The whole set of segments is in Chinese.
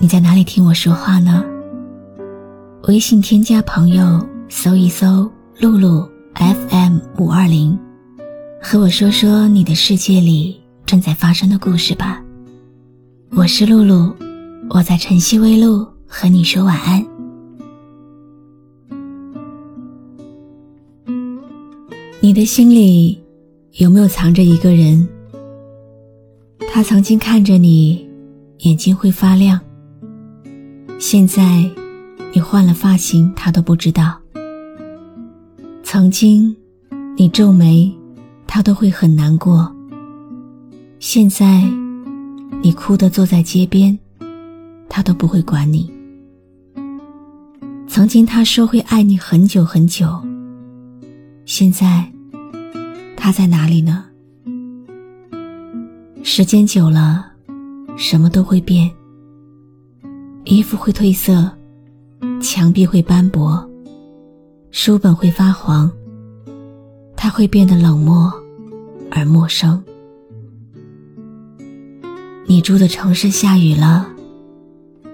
你在哪里听我说话呢？微信添加朋友，搜一搜“露露 FM 五二零”，和我说说你的世界里正在发生的故事吧。我是露露，我在晨曦微露和你说晚安。你的心里有没有藏着一个人？他曾经看着你。眼睛会发亮。现在，你换了发型，他都不知道。曾经，你皱眉，他都会很难过。现在，你哭的坐在街边，他都不会管你。曾经他说会爱你很久很久，现在，他在哪里呢？时间久了。什么都会变，衣服会褪色，墙壁会斑驳，书本会发黄，它会变得冷漠而陌生。你住的城市下雨了，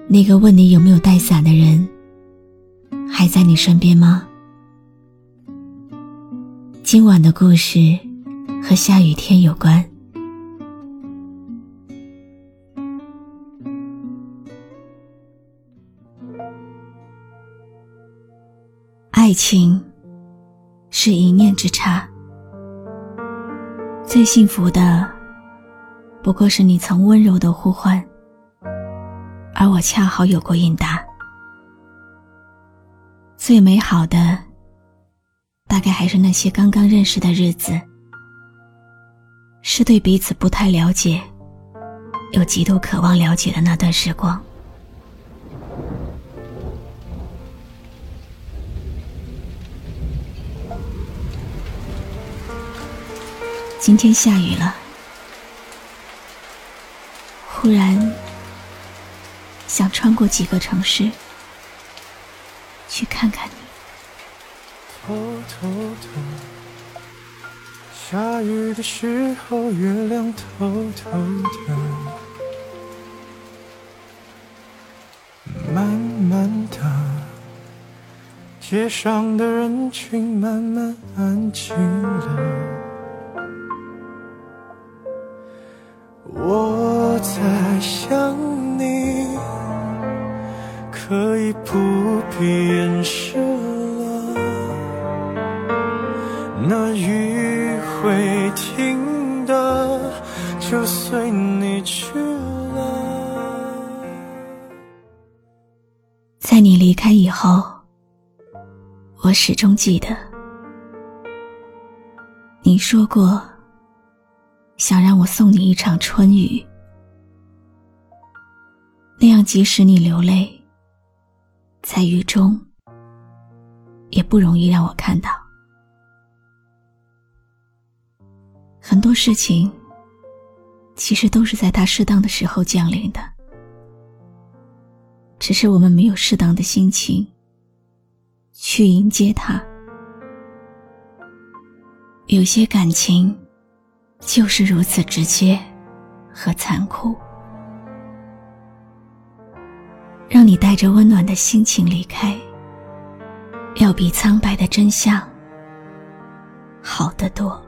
那个问你有没有带伞的人，还在你身边吗？今晚的故事和下雨天有关。爱情是一念之差，最幸福的不过是你曾温柔的呼唤，而我恰好有过应答。最美好的，大概还是那些刚刚认识的日子，是对彼此不太了解，又极度渴望了解的那段时光。今天下雨了，忽然想穿过几个城市去看看你。偷偷的，下雨的时候，月亮偷偷的，慢慢的，街上的人群慢慢安静了。我在想你，可以不必掩饰了。那雨会停的，就随你去了。在你离开以后，我始终记得，你说过。想让我送你一场春雨，那样即使你流泪，在雨中，也不容易让我看到。很多事情，其实都是在它适当的时候降临的，只是我们没有适当的心情去迎接它。有些感情。就是如此直接和残酷，让你带着温暖的心情离开，要比苍白的真相好得多。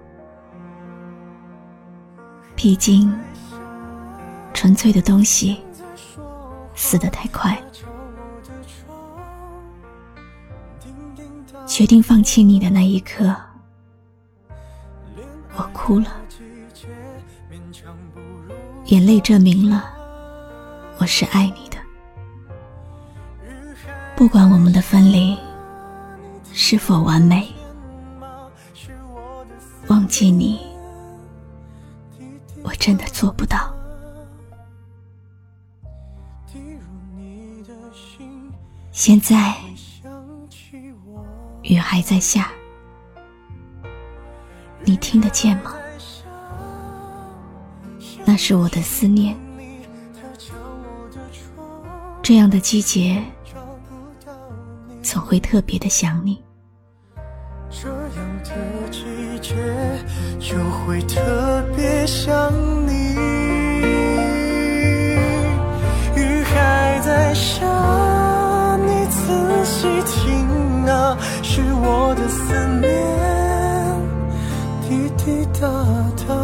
毕竟，纯粹的东西死得太快。决定放弃你的那一刻，我哭了。眼泪证明了我是爱你的，不管我们的分离是否完美，忘记你，我真的做不到。现在雨还在下，你听得见吗？是我的思念。这样的季节，总会特别的想你。这样的季节，就会特别想你。雨还在下，你仔细听啊，是我的思念，滴滴答答，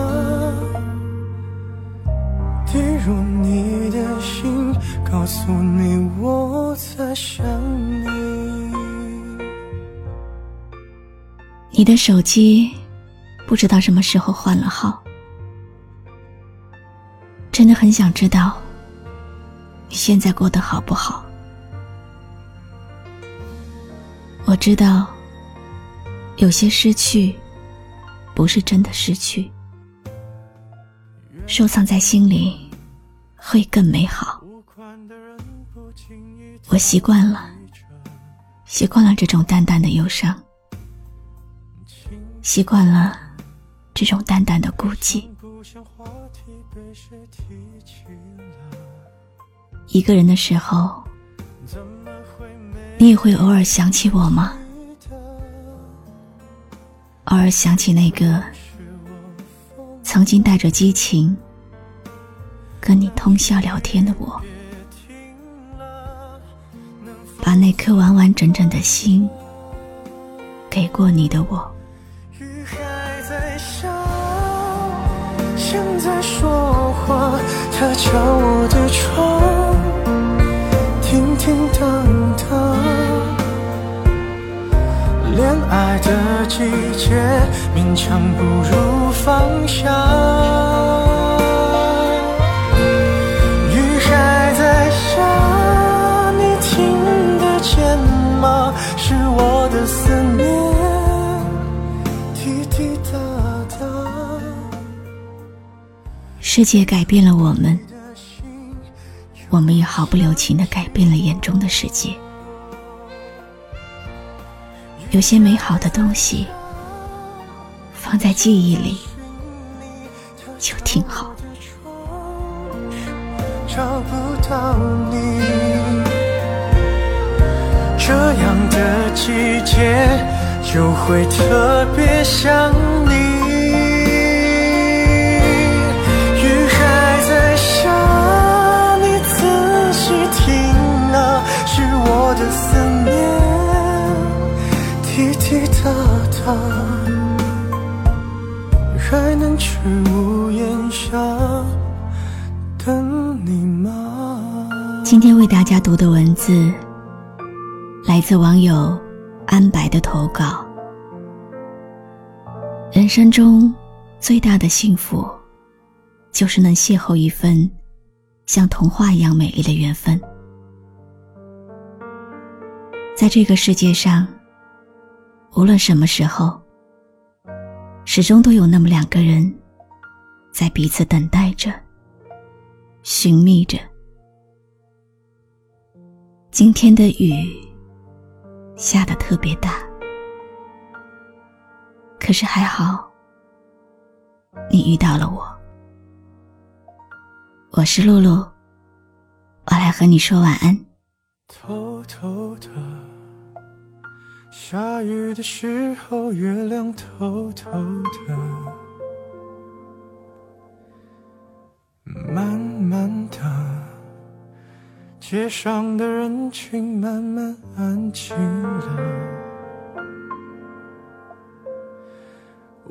滴入你的心。告诉你我在想你。你的手机不知道什么时候换了号，真的很想知道你现在过得好不好。我知道有些失去不是真的失去，收藏在心里会更美好。我习惯了，习惯了这种淡淡的忧伤，习惯了这种淡淡的孤寂。一个人的时候，你也会偶尔想起我吗？偶尔想起那个曾经带着激情跟你通宵聊天的我。把那颗完完整整的心给过你的我。雨还在下，像在说话，它敲我的窗，叮叮当当。恋爱的季节，勉强不如放下。世界改变了我们，我们也毫不留情的改变了眼中的世界。有些美好的东西放在记忆里就挺好。找不到你，这样的季节就会特别想你。雨还在下，你仔细听啊，是我的思念，滴滴答答，还能去屋檐下等你吗？今天为大家读的文字，来自网友安白的投稿。人生中最大的幸福，就是能邂逅一份像童话一样美丽的缘分。在这个世界上，无论什么时候，始终都有那么两个人，在彼此等待着、寻觅着。今天的雨下的特别大，可是还好，你遇到了我。我是露露，我来和你说晚安。偷偷的。下雨的时候，月亮偷偷的，慢慢的，街上的人群慢慢安静了。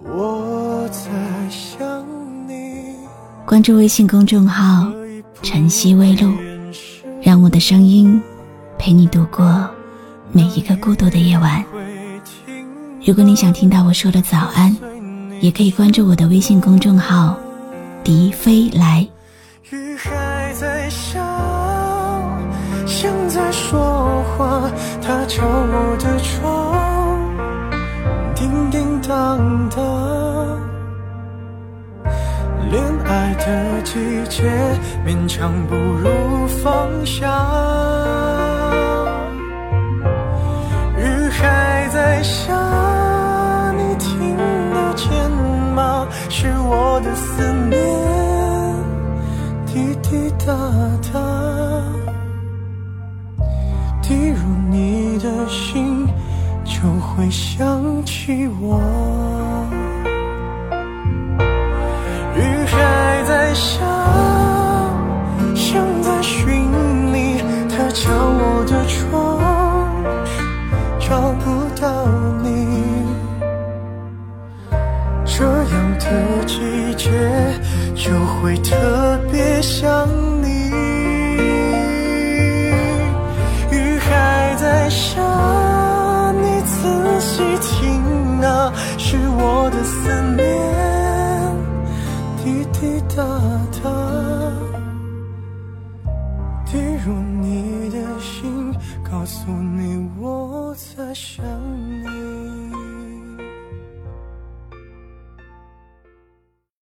我在想你。关注微信公众号“晨曦微露”，让我的声音陪你度过。每一个孤独的夜晚，如果你想听到我说的早安，也可以关注我的微信公众号“笛飞来”。在说话，他敲我的窗，叮叮当当。恋爱的季节，勉强不如放下。雨还在下，你听得见吗？是我的思念，滴滴答答。心，就会想起我。听啊，是我的思念，滴滴答答，滴入你的心，告诉你我在想你。